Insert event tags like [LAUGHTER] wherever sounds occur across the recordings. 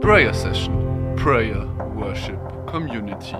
Prayer Session, Prayer, Worship, Community.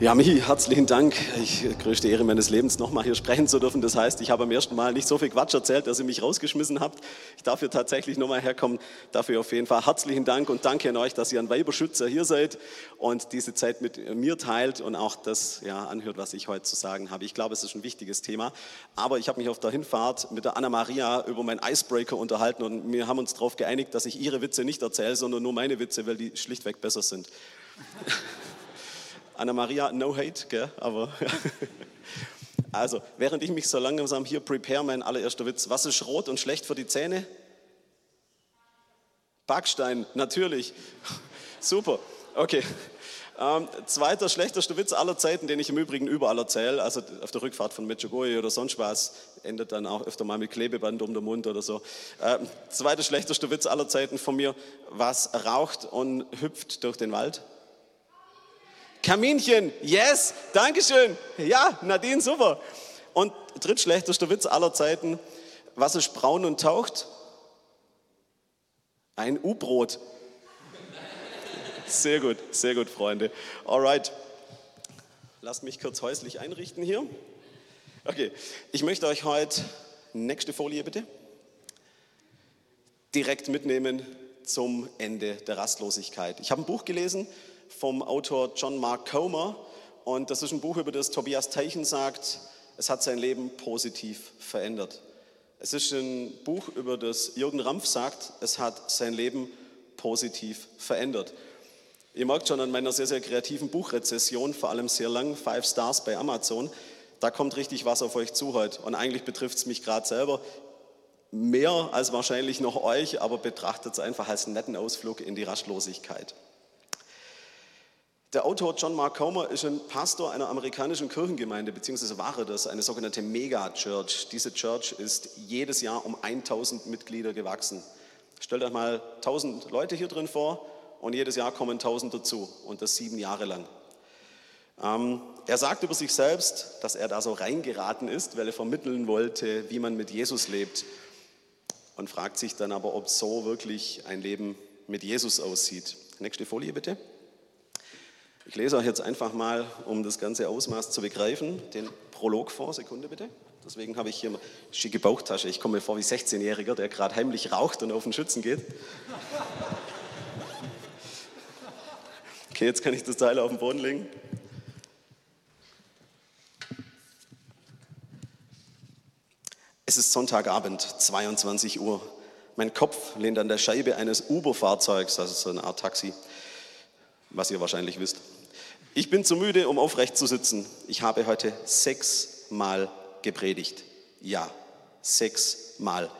Ja, Michi, herzlichen Dank. Ich, größte Ehre meines Lebens, nochmal hier sprechen zu dürfen. Das heißt, ich habe am ersten Mal nicht so viel Quatsch erzählt, dass ihr mich rausgeschmissen habt. Ich darf hier tatsächlich nochmal herkommen. Dafür auf jeden Fall herzlichen Dank und danke an euch, dass ihr ein Weiberschützer hier seid und diese Zeit mit mir teilt und auch das ja, anhört, was ich heute zu sagen habe. Ich glaube, es ist ein wichtiges Thema. Aber ich habe mich auf der Hinfahrt mit der Anna-Maria über meinen Icebreaker unterhalten und wir haben uns darauf geeinigt, dass ich ihre Witze nicht erzähle, sondern nur meine Witze, weil die schlichtweg besser sind. [LAUGHS] Anna-Maria, no hate, gell? aber [LAUGHS] also, während ich mich so langsam hier prepare, mein allererster Witz. Was ist rot und schlecht für die Zähne? Backstein, natürlich. [LAUGHS] Super, okay. Ähm, zweiter schlechtester Witz aller Zeiten, den ich im Übrigen überall erzähle, also auf der Rückfahrt von Medjugorje oder sonst was, endet dann auch öfter mal mit Klebeband um den Mund oder so. Ähm, zweiter schlechtester Witz aller Zeiten von mir, was raucht und hüpft durch den Wald? Kaminchen, yes, Dankeschön. Ja, Nadine, super. Und drittschlechtester Witz aller Zeiten, was ist braun und taucht? Ein U-Brot. Sehr gut, sehr gut, Freunde. Alright, lasst mich kurz häuslich einrichten hier. Okay, ich möchte euch heute, nächste Folie bitte, direkt mitnehmen zum Ende der Rastlosigkeit. Ich habe ein Buch gelesen, vom Autor John Mark Comer. Und das ist ein Buch, über das Tobias Teichen sagt, es hat sein Leben positiv verändert. Es ist ein Buch, über das Jürgen Rampf sagt, es hat sein Leben positiv verändert. Ihr merkt schon an meiner sehr, sehr kreativen Buchrezession, vor allem sehr lang, Five Stars bei Amazon, da kommt richtig was auf euch zu heute. Und eigentlich betrifft es mich gerade selber mehr als wahrscheinlich noch euch, aber betrachtet es einfach als netten Ausflug in die Rastlosigkeit. Der Autor John Mark Comer ist ein Pastor einer amerikanischen Kirchengemeinde, beziehungsweise war das, eine sogenannte Mega-Church. Diese Church ist jedes Jahr um 1000 Mitglieder gewachsen. Stellt euch mal 1000 Leute hier drin vor und jedes Jahr kommen 1000 dazu und das sieben Jahre lang. Ähm, er sagt über sich selbst, dass er da so reingeraten ist, weil er vermitteln wollte, wie man mit Jesus lebt und fragt sich dann aber, ob so wirklich ein Leben mit Jesus aussieht. Nächste Folie bitte. Ich lese euch jetzt einfach mal, um das ganze Ausmaß zu begreifen, den Prolog vor. Sekunde bitte. Deswegen habe ich hier eine schicke Bauchtasche. Ich komme mir vor wie 16-Jähriger, der gerade heimlich raucht und auf den Schützen geht. Okay, jetzt kann ich das Teil auf den Boden legen. Es ist Sonntagabend, 22 Uhr. Mein Kopf lehnt an der Scheibe eines Uber-Fahrzeugs, also so eine Art Taxi, was ihr wahrscheinlich wisst. Ich bin zu müde, um aufrecht zu sitzen. Ich habe heute sechsmal gepredigt. Ja, sechsmal.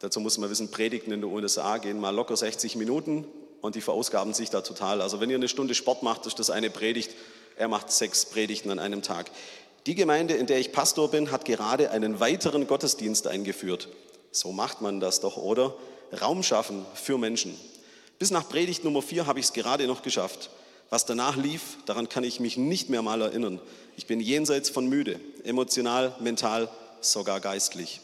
Dazu muss man wissen, Predigten in den USA gehen mal locker 60 Minuten und die verausgaben sich da total. Also wenn ihr eine Stunde Sport macht, ist das eine Predigt. Er macht sechs Predigten an einem Tag. Die Gemeinde, in der ich Pastor bin, hat gerade einen weiteren Gottesdienst eingeführt. So macht man das doch, oder? Raum schaffen für Menschen. Bis nach Predigt Nummer vier habe ich es gerade noch geschafft. Was danach lief, daran kann ich mich nicht mehr mal erinnern. Ich bin jenseits von müde, emotional, mental, sogar geistlich.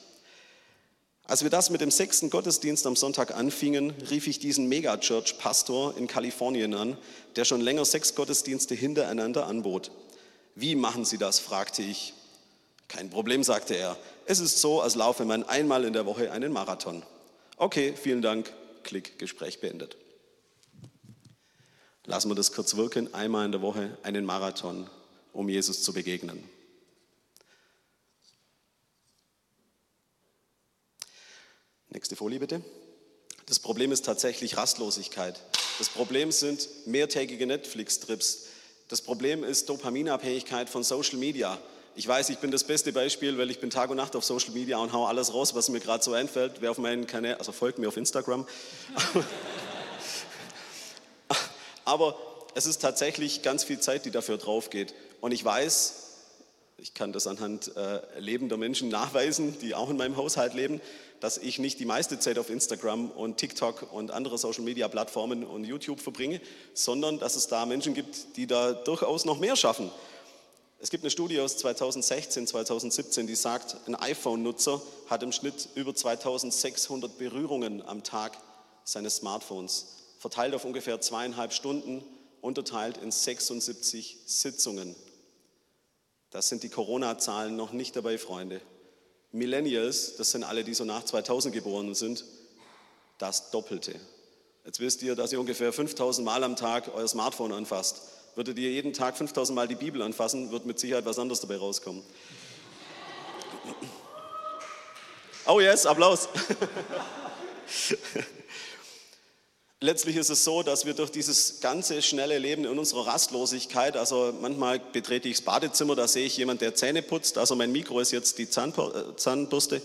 Als wir das mit dem sechsten Gottesdienst am Sonntag anfingen, rief ich diesen Megachurch-Pastor in Kalifornien an, der schon länger sechs Gottesdienste hintereinander anbot. Wie machen Sie das? fragte ich. Kein Problem, sagte er. Es ist so, als laufe man einmal in der Woche einen Marathon. Okay, vielen Dank. Klick, Gespräch beendet. Lassen wir das kurz wirken, einmal in der Woche einen Marathon, um Jesus zu begegnen. Nächste Folie bitte. Das Problem ist tatsächlich Rastlosigkeit. Das Problem sind mehrtägige Netflix-Trips. Das Problem ist Dopaminabhängigkeit von Social Media. Ich weiß, ich bin das beste Beispiel, weil ich bin Tag und Nacht auf Social Media und hau alles raus, was mir gerade so einfällt. Wer auf meinen Kanal, also folgt mir auf Instagram. [LAUGHS] Aber es ist tatsächlich ganz viel Zeit, die dafür drauf geht. Und ich weiß, ich kann das anhand äh, lebender Menschen nachweisen, die auch in meinem Haushalt leben, dass ich nicht die meiste Zeit auf Instagram und TikTok und andere Social-Media-Plattformen und YouTube verbringe, sondern dass es da Menschen gibt, die da durchaus noch mehr schaffen. Es gibt eine Studie aus 2016, 2017, die sagt, ein iPhone-Nutzer hat im Schnitt über 2600 Berührungen am Tag seines Smartphones, verteilt auf ungefähr zweieinhalb Stunden, unterteilt in 76 Sitzungen. Das sind die Corona-Zahlen noch nicht dabei, Freunde. Millennials, das sind alle, die so nach 2000 geboren sind, das Doppelte. Jetzt wisst ihr, dass ihr ungefähr 5000 Mal am Tag euer Smartphone anfasst. Würdet ihr jeden Tag 5000 Mal die Bibel anfassen, wird mit Sicherheit was anderes dabei rauskommen. Oh yes, Applaus. [LAUGHS] Letztlich ist es so, dass wir durch dieses ganze schnelle Leben in unserer Rastlosigkeit, also manchmal betrete ich das Badezimmer, da sehe ich jemand, der Zähne putzt, also mein Mikro ist jetzt die äh, Zahnbürste.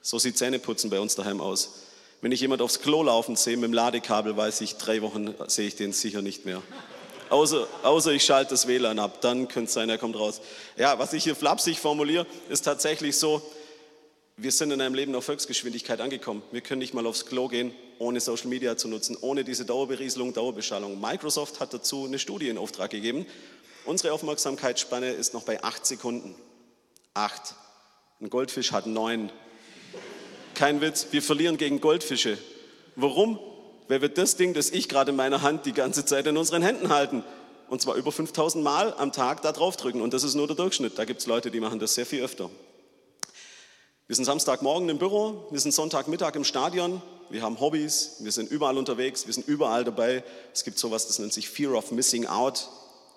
So sieht Zähneputzen bei uns daheim aus. Wenn ich jemand aufs Klo laufen sehe mit dem Ladekabel, weiß ich, drei Wochen sehe ich den sicher nicht mehr. Außer, außer ich schalte das WLAN ab, dann könnte es sein, er kommt raus. Ja, was ich hier flapsig formuliere, ist tatsächlich so, wir sind in einem Leben auf Volksgeschwindigkeit angekommen. Wir können nicht mal aufs Klo gehen, ohne Social Media zu nutzen, ohne diese Dauerberieselung, Dauerbeschallung. Microsoft hat dazu eine Studie in Auftrag gegeben. Unsere Aufmerksamkeitsspanne ist noch bei acht Sekunden. Acht. Ein Goldfisch hat neun. Kein Witz, wir verlieren gegen Goldfische. Warum? Weil wir das Ding, das ich gerade in meiner Hand die ganze Zeit in unseren Händen halten, und zwar über 5000 Mal am Tag da drauf drücken. Und das ist nur der Durchschnitt. Da gibt es Leute, die machen das sehr viel öfter. Wir sind Samstagmorgen im Büro, wir sind Sonntagmittag im Stadion, wir haben Hobbys, wir sind überall unterwegs, wir sind überall dabei. Es gibt sowas, das nennt sich Fear of Missing Out.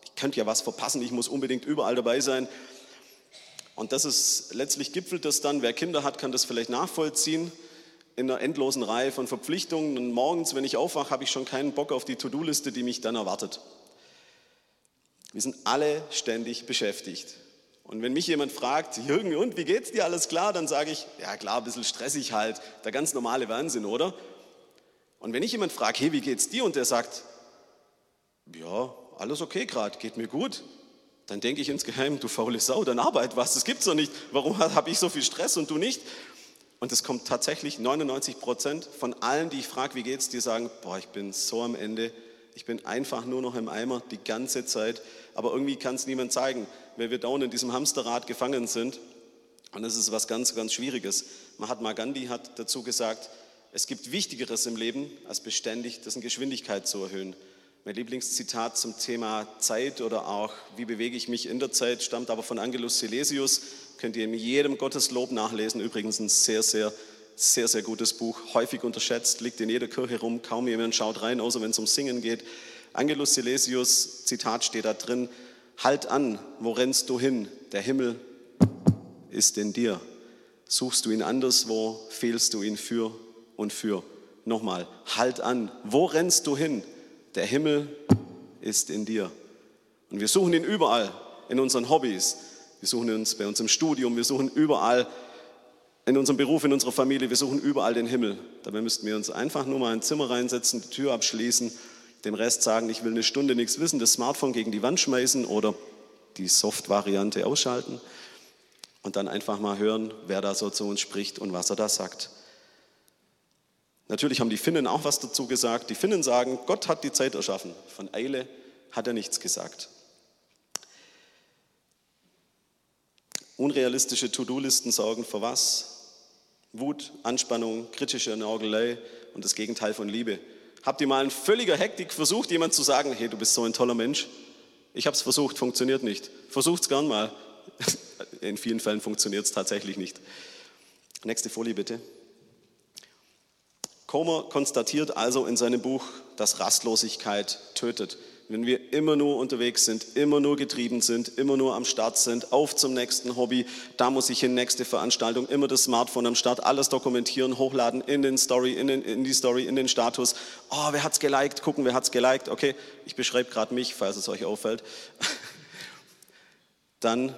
Ich könnte ja was verpassen, ich muss unbedingt überall dabei sein. Und das ist letztlich gipfelt das dann, wer Kinder hat, kann das vielleicht nachvollziehen, in einer endlosen Reihe von Verpflichtungen. Und morgens, wenn ich aufwache, habe ich schon keinen Bock auf die To-Do-Liste, die mich dann erwartet. Wir sind alle ständig beschäftigt. Und wenn mich jemand fragt, Jürgen, und wie geht's dir? Alles klar? Dann sage ich, ja klar, ein bisschen stressig halt, der ganz normale Wahnsinn, oder? Und wenn ich jemand frage, hey, wie geht's dir? Und der sagt, ja, alles okay gerade, geht mir gut, dann denke ich insgeheim, du faule Sau, dann arbeit was, das gibt's doch nicht. Warum habe ich so viel Stress und du nicht? Und es kommt tatsächlich 99 Prozent von allen, die ich frage, wie geht's dir, sagen, boah, ich bin so am Ende, ich bin einfach nur noch im Eimer die ganze Zeit, aber irgendwie kann es niemand zeigen, weil wir dauernd in diesem Hamsterrad gefangen sind. Und das ist was ganz, ganz Schwieriges. Mahatma Gandhi hat dazu gesagt, es gibt Wichtigeres im Leben, als beständig dessen Geschwindigkeit zu erhöhen. Mein Lieblingszitat zum Thema Zeit oder auch, wie bewege ich mich in der Zeit, stammt aber von Angelus Silesius. Könnt ihr in jedem Gotteslob nachlesen. Übrigens ein sehr, sehr, sehr, sehr gutes Buch. Häufig unterschätzt, liegt in jeder Kirche rum. Kaum jemand schaut rein, außer wenn es um Singen geht. Angelus Silesius, Zitat steht da drin. Halt an, wo rennst du hin? Der Himmel ist in dir. Suchst du ihn anderswo, fehlst du ihn für und für. Nochmal, halt an, wo rennst du hin? Der Himmel ist in dir. Und wir suchen ihn überall, in unseren Hobbys. Wir suchen ihn bei uns im Studium, wir suchen überall in unserem Beruf, in unserer Familie, wir suchen überall den Himmel. Dabei müssten wir uns einfach nur mal ein Zimmer reinsetzen, die Tür abschließen, dem Rest sagen, ich will eine Stunde nichts wissen, das Smartphone gegen die Wand schmeißen oder die Soft-Variante ausschalten und dann einfach mal hören, wer da so zu uns spricht und was er da sagt. Natürlich haben die Finnen auch was dazu gesagt. Die Finnen sagen, Gott hat die Zeit erschaffen. Von Eile hat er nichts gesagt. Unrealistische To-Do-Listen sorgen für was? Wut, Anspannung, kritische Nörgelei und das Gegenteil von Liebe. Habt ihr mal in völliger Hektik versucht, jemand zu sagen, hey, du bist so ein toller Mensch? Ich habe es versucht, funktioniert nicht. Versucht es gern mal. [LAUGHS] In vielen Fällen funktioniert es tatsächlich nicht. Nächste Folie bitte. Comer konstatiert also in seinem Buch, dass Rastlosigkeit tötet. Wenn wir immer nur unterwegs sind, immer nur getrieben sind, immer nur am Start sind, auf zum nächsten Hobby, da muss ich hin, nächste Veranstaltung, immer das Smartphone am Start, alles dokumentieren, hochladen in den Story, in, den, in die Story, in den Status. Oh, wer hat's geliked? Gucken, wer hat's geliked? Okay, ich beschreibe gerade mich, falls es euch auffällt. [LAUGHS] Dann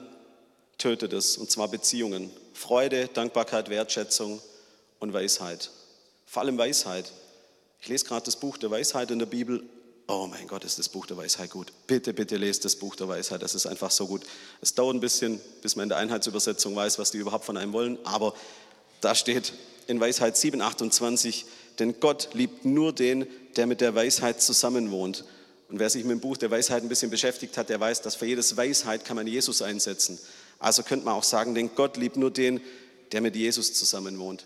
tötet es, und zwar Beziehungen. Freude, Dankbarkeit, Wertschätzung und Weisheit. Vor allem Weisheit. Ich lese gerade das Buch der Weisheit in der Bibel. Oh mein Gott, ist das Buch der Weisheit gut. Bitte, bitte lest das Buch der Weisheit. Das ist einfach so gut. Es dauert ein bisschen, bis man in der Einheitsübersetzung weiß, was die überhaupt von einem wollen. Aber da steht in Weisheit 7, 28, denn Gott liebt nur den, der mit der Weisheit zusammenwohnt. Und wer sich mit dem Buch der Weisheit ein bisschen beschäftigt hat, der weiß, dass für jedes Weisheit kann man Jesus einsetzen. Also könnte man auch sagen, denn Gott liebt nur den, der mit Jesus zusammen wohnt.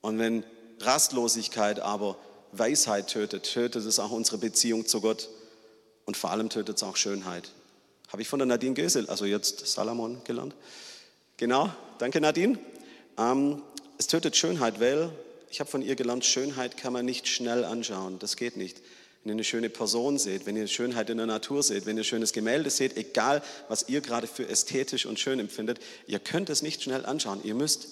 Und wenn Rastlosigkeit aber Weisheit tötet, tötet es auch unsere Beziehung zu Gott und vor allem tötet es auch Schönheit. Habe ich von der Nadine Gösel, also jetzt Salomon gelernt. Genau, danke Nadine. Ähm, es tötet Schönheit, weil ich habe von ihr gelernt, Schönheit kann man nicht schnell anschauen. Das geht nicht. Wenn ihr eine schöne Person seht, wenn ihr Schönheit in der Natur seht, wenn ihr ein schönes Gemälde seht, egal was ihr gerade für ästhetisch und schön empfindet, ihr könnt es nicht schnell anschauen. Ihr müsst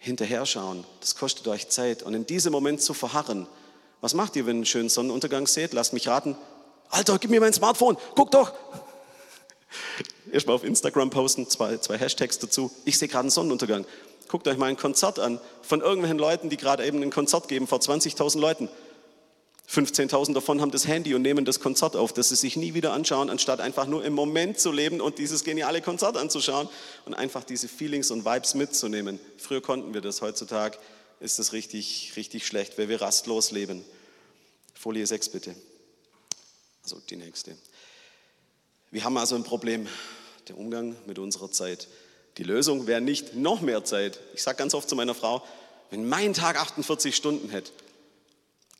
hinterher schauen. Das kostet euch Zeit. Und in diesem Moment zu verharren. Was macht ihr, wenn ihr einen schönen Sonnenuntergang seht? Lasst mich raten. Alter, gib mir mein Smartphone. Guck doch. [LAUGHS] Erstmal auf Instagram posten, zwei, zwei Hashtags dazu. Ich sehe gerade einen Sonnenuntergang. Guckt euch mal ein Konzert an von irgendwelchen Leuten, die gerade eben ein Konzert geben vor 20.000 Leuten. 15.000 davon haben das Handy und nehmen das Konzert auf, das sie sich nie wieder anschauen, anstatt einfach nur im Moment zu leben und dieses geniale Konzert anzuschauen und einfach diese Feelings und Vibes mitzunehmen. Früher konnten wir das, heutzutage ist das richtig, richtig schlecht, weil wir rastlos leben. Folie 6 bitte. Also die nächste. Wir haben also ein Problem, der Umgang mit unserer Zeit. Die Lösung wäre nicht noch mehr Zeit. Ich sage ganz oft zu meiner Frau, wenn mein Tag 48 Stunden hätte,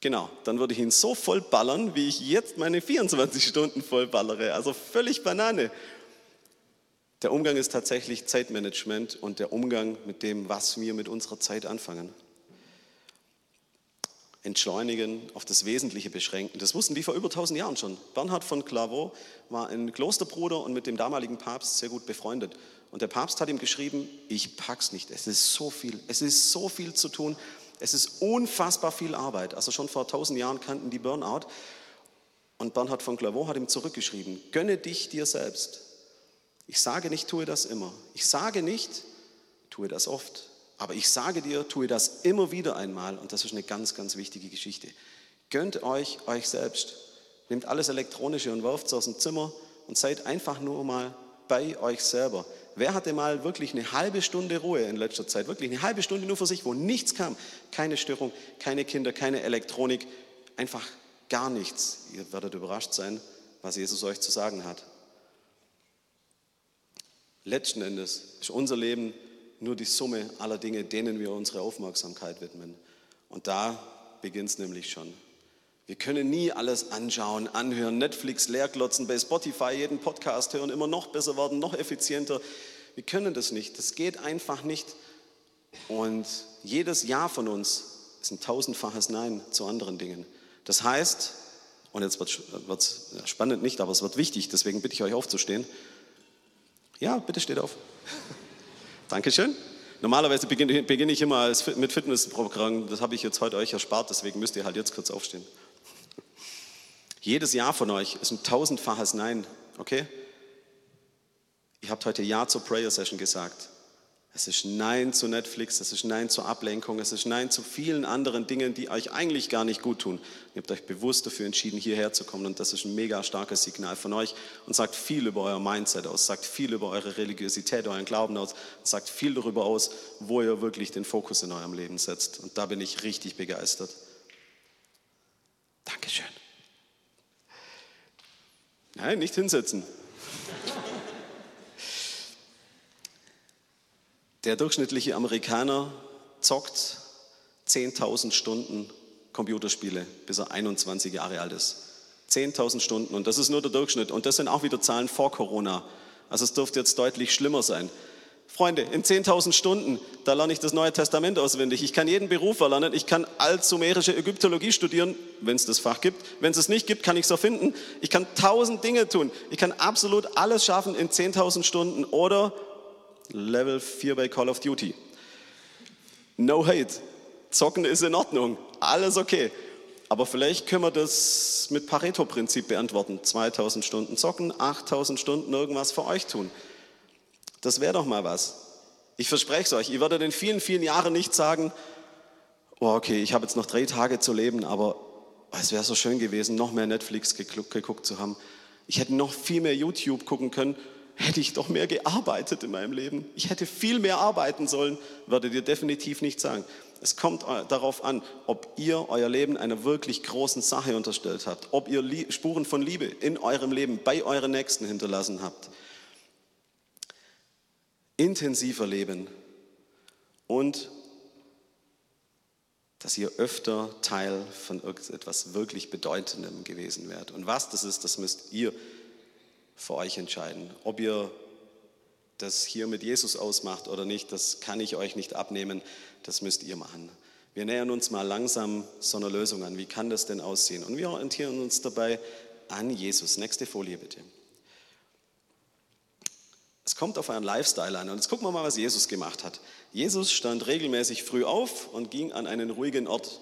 Genau, dann würde ich ihn so voll ballern, wie ich jetzt meine 24 Stunden voll ballere. Also völlig Banane. Der Umgang ist tatsächlich Zeitmanagement und der Umgang mit dem, was wir mit unserer Zeit anfangen. Entschleunigen, auf das Wesentliche beschränken. Das wussten die vor über 1000 Jahren schon. Bernhard von Clairvaux war ein Klosterbruder und mit dem damaligen Papst sehr gut befreundet. Und der Papst hat ihm geschrieben, ich pack's nicht, es ist so viel, es ist so viel zu tun. Es ist unfassbar viel Arbeit. Also schon vor tausend Jahren kannten die Burnout. Und Bernhard von Clairvaux hat ihm zurückgeschrieben, gönne dich dir selbst. Ich sage nicht, tue das immer. Ich sage nicht, tue das oft. Aber ich sage dir, tue das immer wieder einmal. Und das ist eine ganz, ganz wichtige Geschichte. Gönnt euch euch selbst. Nehmt alles Elektronische und werft es aus dem Zimmer und seid einfach nur mal bei euch selber. Wer hatte mal wirklich eine halbe Stunde Ruhe in letzter Zeit? Wirklich eine halbe Stunde nur für sich, wo nichts kam. Keine Störung, keine Kinder, keine Elektronik, einfach gar nichts. Ihr werdet überrascht sein, was Jesus euch zu sagen hat. Letzten Endes ist unser Leben nur die Summe aller Dinge, denen wir unsere Aufmerksamkeit widmen. Und da beginnt es nämlich schon. Wir können nie alles anschauen, anhören, Netflix leerklotzen, bei Spotify jeden Podcast hören, immer noch besser werden, noch effizienter. Wir können das nicht. Das geht einfach nicht. Und jedes Ja von uns ist ein tausendfaches Nein zu anderen Dingen. Das heißt, und jetzt wird es spannend nicht, aber es wird wichtig, deswegen bitte ich euch aufzustehen. Ja, bitte steht auf. [LAUGHS] Dankeschön. Normalerweise beginne, beginne ich immer mit Fitnessprogramm. Das habe ich jetzt heute euch erspart, deswegen müsst ihr halt jetzt kurz aufstehen. Jedes Ja von euch ist ein tausendfaches Nein, okay? Ihr habt heute Ja zur Prayer Session gesagt. Es ist Nein zu Netflix, es ist Nein zur Ablenkung, es ist Nein zu vielen anderen Dingen, die euch eigentlich gar nicht gut tun. Ihr habt euch bewusst dafür entschieden, hierher zu kommen und das ist ein mega starkes Signal von euch und sagt viel über euer Mindset aus, sagt viel über eure Religiosität, euren Glauben aus, sagt viel darüber aus, wo ihr wirklich den Fokus in eurem Leben setzt. Und da bin ich richtig begeistert. Nein, nicht hinsetzen. Der durchschnittliche Amerikaner zockt 10.000 Stunden Computerspiele, bis er 21 Jahre alt ist. 10.000 Stunden und das ist nur der Durchschnitt. Und das sind auch wieder Zahlen vor Corona. Also es dürfte jetzt deutlich schlimmer sein. Freunde, in 10.000 Stunden, da lerne ich das Neue Testament auswendig. Ich kann jeden Beruf erlernen. Ich kann altsumerische Ägyptologie studieren, wenn es das Fach gibt. Wenn es es nicht gibt, kann ich es erfinden. Ich kann tausend Dinge tun. Ich kann absolut alles schaffen in 10.000 Stunden oder Level 4 bei Call of Duty. No hate. Zocken ist in Ordnung. Alles okay. Aber vielleicht können wir das mit Pareto-Prinzip beantworten. 2000 Stunden zocken, 8000 Stunden irgendwas für euch tun. Das wäre doch mal was. Ich verspreche es euch, ihr werdet in vielen, vielen Jahren nicht sagen, oh, okay, ich habe jetzt noch drei Tage zu leben, aber es wäre so schön gewesen, noch mehr Netflix geguckt, zu haben. Ich hätte noch viel mehr YouTube gucken können, hätte ich doch mehr gearbeitet in meinem Leben. Ich hätte viel mehr arbeiten sollen, würdet ihr definitiv nicht sagen. Es kommt darauf an, ob ihr euer Leben einer wirklich großen Sache unterstellt habt, ob ihr Spuren von Liebe in eurem Leben bei euren Nächsten hinterlassen habt. Intensiver leben und dass ihr öfter Teil von etwas wirklich Bedeutendem gewesen wärt. Und was das ist, das müsst ihr für euch entscheiden. Ob ihr das hier mit Jesus ausmacht oder nicht, das kann ich euch nicht abnehmen, das müsst ihr machen. Wir nähern uns mal langsam so einer Lösung an. Wie kann das denn aussehen? Und wir orientieren uns dabei an Jesus. Nächste Folie bitte. Es kommt auf euren Lifestyle an. Und jetzt gucken wir mal, was Jesus gemacht hat. Jesus stand regelmäßig früh auf und ging an einen ruhigen Ort.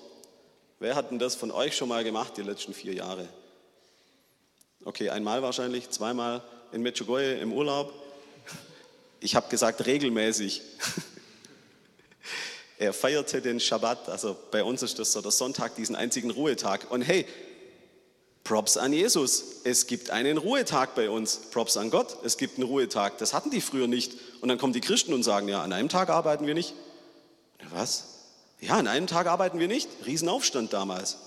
Wer hat denn das von euch schon mal gemacht die letzten vier Jahre? Okay, einmal wahrscheinlich, zweimal in Medjugorje im Urlaub. Ich habe gesagt regelmäßig. [LAUGHS] Er feierte den Schabbat, also bei uns ist das so der Sonntag, diesen einzigen Ruhetag. Und hey, Props an Jesus. Es gibt einen Ruhetag bei uns. Props an Gott. Es gibt einen Ruhetag. Das hatten die früher nicht. Und dann kommen die Christen und sagen, ja, an einem Tag arbeiten wir nicht. Was? Ja, an einem Tag arbeiten wir nicht. Riesenaufstand damals.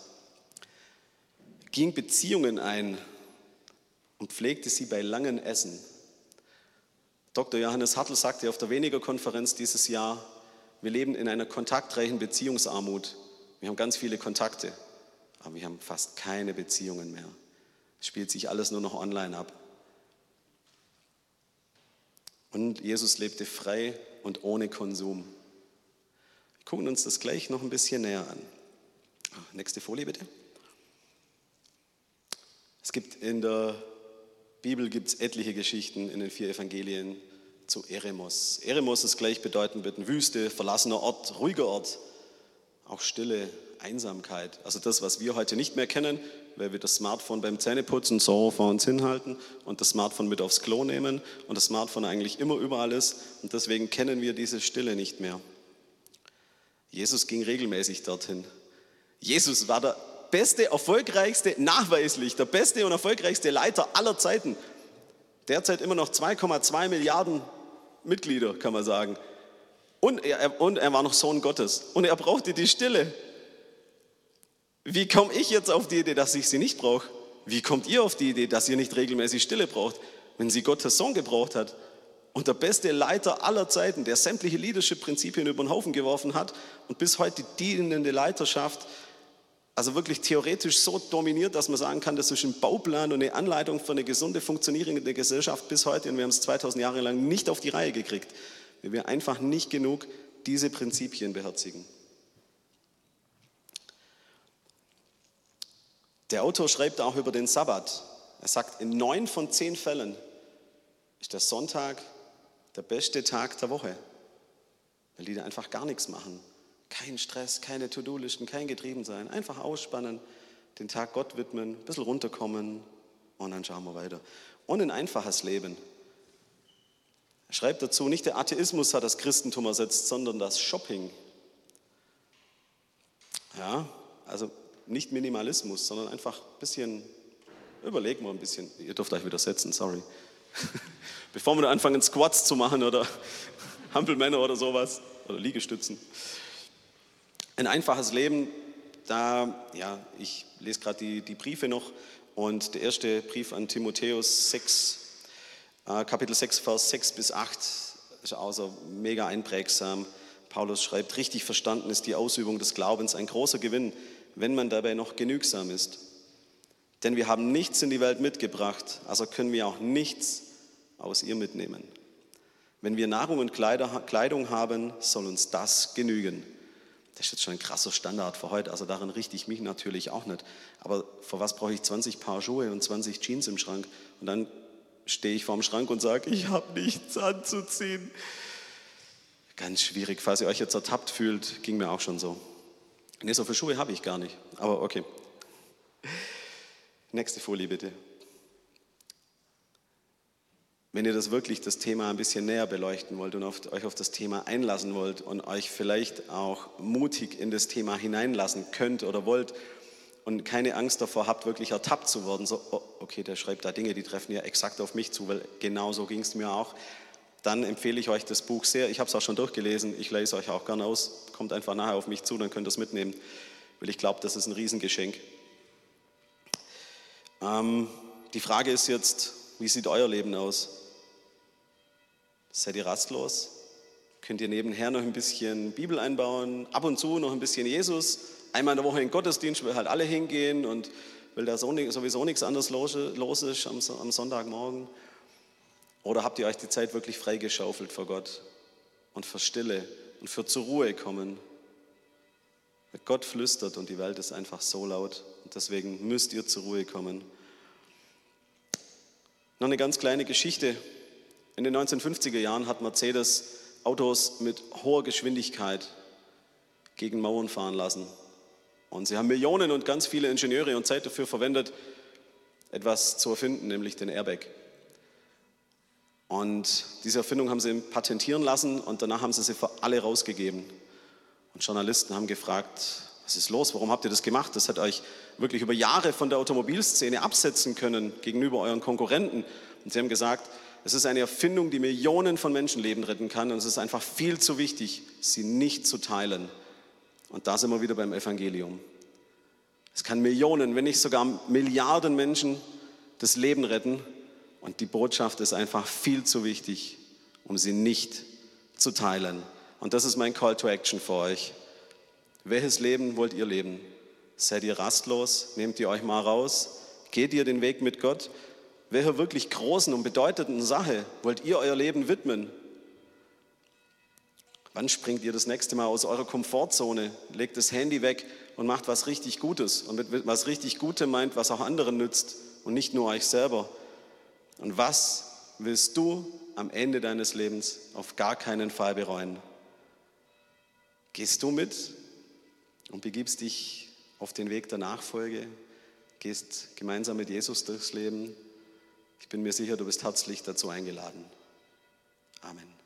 Ging Beziehungen ein und pflegte sie bei langen Essen. Dr. Johannes Hartl sagte auf der Weniger-Konferenz dieses Jahr, wir leben in einer kontaktreichen Beziehungsarmut. Wir haben ganz viele Kontakte, aber wir haben fast keine Beziehungen mehr. Es spielt sich alles nur noch online ab. Und Jesus lebte frei und ohne Konsum. Wir gucken uns das gleich noch ein bisschen näher an. Nächste Folie bitte. Es gibt in der Bibel gibt es etliche Geschichten in den vier Evangelien zu Eremos. Eremos ist gleichbedeutend mit einer Wüste, verlassener Ort, ruhiger Ort, auch Stille, Einsamkeit. Also das, was wir heute nicht mehr kennen, weil wir das Smartphone beim Zähneputzen so vor uns hinhalten und das Smartphone mit aufs Klo nehmen und das Smartphone eigentlich immer überall ist und deswegen kennen wir diese Stille nicht mehr. Jesus ging regelmäßig dorthin. Jesus war der beste, erfolgreichste, nachweislich der beste und erfolgreichste Leiter aller Zeiten. Derzeit immer noch 2,2 Milliarden Mitglieder, kann man sagen. Und er, und er war noch Sohn Gottes. Und er brauchte die Stille. Wie komme ich jetzt auf die Idee, dass ich sie nicht brauche? Wie kommt ihr auf die Idee, dass ihr nicht regelmäßig Stille braucht, wenn sie Gottes Sohn gebraucht hat? Und der beste Leiter aller Zeiten, der sämtliche Leadership-Prinzipien über den Haufen geworfen hat und bis heute die dienende Leiterschaft also wirklich theoretisch so dominiert, dass man sagen kann, das ist ein Bauplan und eine Anleitung für eine gesunde, funktionierende Gesellschaft bis heute und wir haben es 2000 Jahre lang nicht auf die Reihe gekriegt, weil wir einfach nicht genug diese Prinzipien beherzigen. Der Autor schreibt auch über den Sabbat. Er sagt, in neun von zehn Fällen ist der Sonntag der beste Tag der Woche, weil die da einfach gar nichts machen. Kein Stress, keine To-Do-Listen, kein Getriebensein. Einfach ausspannen, den Tag Gott widmen, ein bisschen runterkommen und dann schauen wir weiter. Und ein einfaches Leben. Er schreibt dazu, nicht der Atheismus hat das Christentum ersetzt, sondern das Shopping. Ja, also nicht Minimalismus, sondern einfach ein bisschen, überlegen wir ein bisschen. Ihr dürft euch wieder setzen, sorry. [LAUGHS] Bevor wir anfangen, Squats zu machen oder [LAUGHS] Hampelmänner oder sowas oder Liegestützen. Ein einfaches Leben, da, ja, ich lese gerade die, die Briefe noch und der erste Brief an Timotheus 6, äh, Kapitel 6, Vers 6 bis 8 ist auch so mega einprägsam. Paulus schreibt, richtig verstanden ist die Ausübung des Glaubens ein großer Gewinn, wenn man dabei noch genügsam ist. Denn wir haben nichts in die Welt mitgebracht, also können wir auch nichts aus ihr mitnehmen. Wenn wir Nahrung und Kleidung haben, soll uns das genügen. Das ist jetzt schon ein krasser Standard für heute, also darin richte ich mich natürlich auch nicht. Aber für was brauche ich 20 Paar Schuhe und 20 Jeans im Schrank? Und dann stehe ich vorm Schrank und sage, ich habe nichts anzuziehen. Ganz schwierig, falls ihr euch jetzt ertappt fühlt, ging mir auch schon so. Ne, so viele Schuhe habe ich gar nicht, aber okay. Nächste Folie bitte. Wenn ihr das wirklich das Thema ein bisschen näher beleuchten wollt und auf, euch auf das Thema einlassen wollt und euch vielleicht auch mutig in das Thema hineinlassen könnt oder wollt, und keine Angst davor habt, wirklich ertappt zu werden. So, oh, okay, der schreibt da Dinge, die treffen ja exakt auf mich zu, weil genau so ging es mir auch. Dann empfehle ich euch das Buch sehr. Ich habe es auch schon durchgelesen. Ich lese euch auch gerne aus. Kommt einfach nachher auf mich zu, dann könnt ihr es mitnehmen, weil ich glaube, das ist ein Riesengeschenk. Ähm, die Frage ist jetzt, wie sieht euer Leben aus? Seid ihr rastlos? Könnt ihr nebenher noch ein bisschen Bibel einbauen, ab und zu noch ein bisschen Jesus? Einmal in der Woche in den Gottesdienst, weil halt alle hingehen und weil da sowieso nichts anderes los ist am Sonntagmorgen? Oder habt ihr euch die Zeit wirklich freigeschaufelt vor Gott und für Stille und für zur Ruhe kommen? Gott flüstert und die Welt ist einfach so laut und deswegen müsst ihr zur Ruhe kommen. Noch eine ganz kleine Geschichte. In den 1950er Jahren hat Mercedes Autos mit hoher Geschwindigkeit gegen Mauern fahren lassen. Und sie haben Millionen und ganz viele Ingenieure und Zeit dafür verwendet, etwas zu erfinden, nämlich den Airbag. Und diese Erfindung haben sie patentieren lassen und danach haben sie sie für alle rausgegeben. Und Journalisten haben gefragt, was ist los? Warum habt ihr das gemacht? Das hat euch wirklich über Jahre von der Automobilszene absetzen können gegenüber euren Konkurrenten. Und sie haben gesagt, es ist eine Erfindung, die Millionen von Menschenleben retten kann und es ist einfach viel zu wichtig, sie nicht zu teilen. Und da sind wir wieder beim Evangelium. Es kann Millionen, wenn nicht sogar Milliarden Menschen das Leben retten und die Botschaft ist einfach viel zu wichtig, um sie nicht zu teilen. Und das ist mein Call to Action für euch. Welches Leben wollt ihr leben? Seid ihr rastlos? Nehmt ihr euch mal raus? Geht ihr den Weg mit Gott? Welcher wirklich großen und bedeutenden Sache wollt ihr euer Leben widmen? Wann springt ihr das nächste Mal aus eurer Komfortzone, legt das Handy weg und macht was richtig Gutes? Und mit was richtig Gutem meint, was auch anderen nützt und nicht nur euch selber. Und was willst du am Ende deines Lebens auf gar keinen Fall bereuen? Gehst du mit und begibst dich auf den Weg der Nachfolge, gehst gemeinsam mit Jesus durchs Leben. Ich bin mir sicher, du bist herzlich dazu eingeladen. Amen.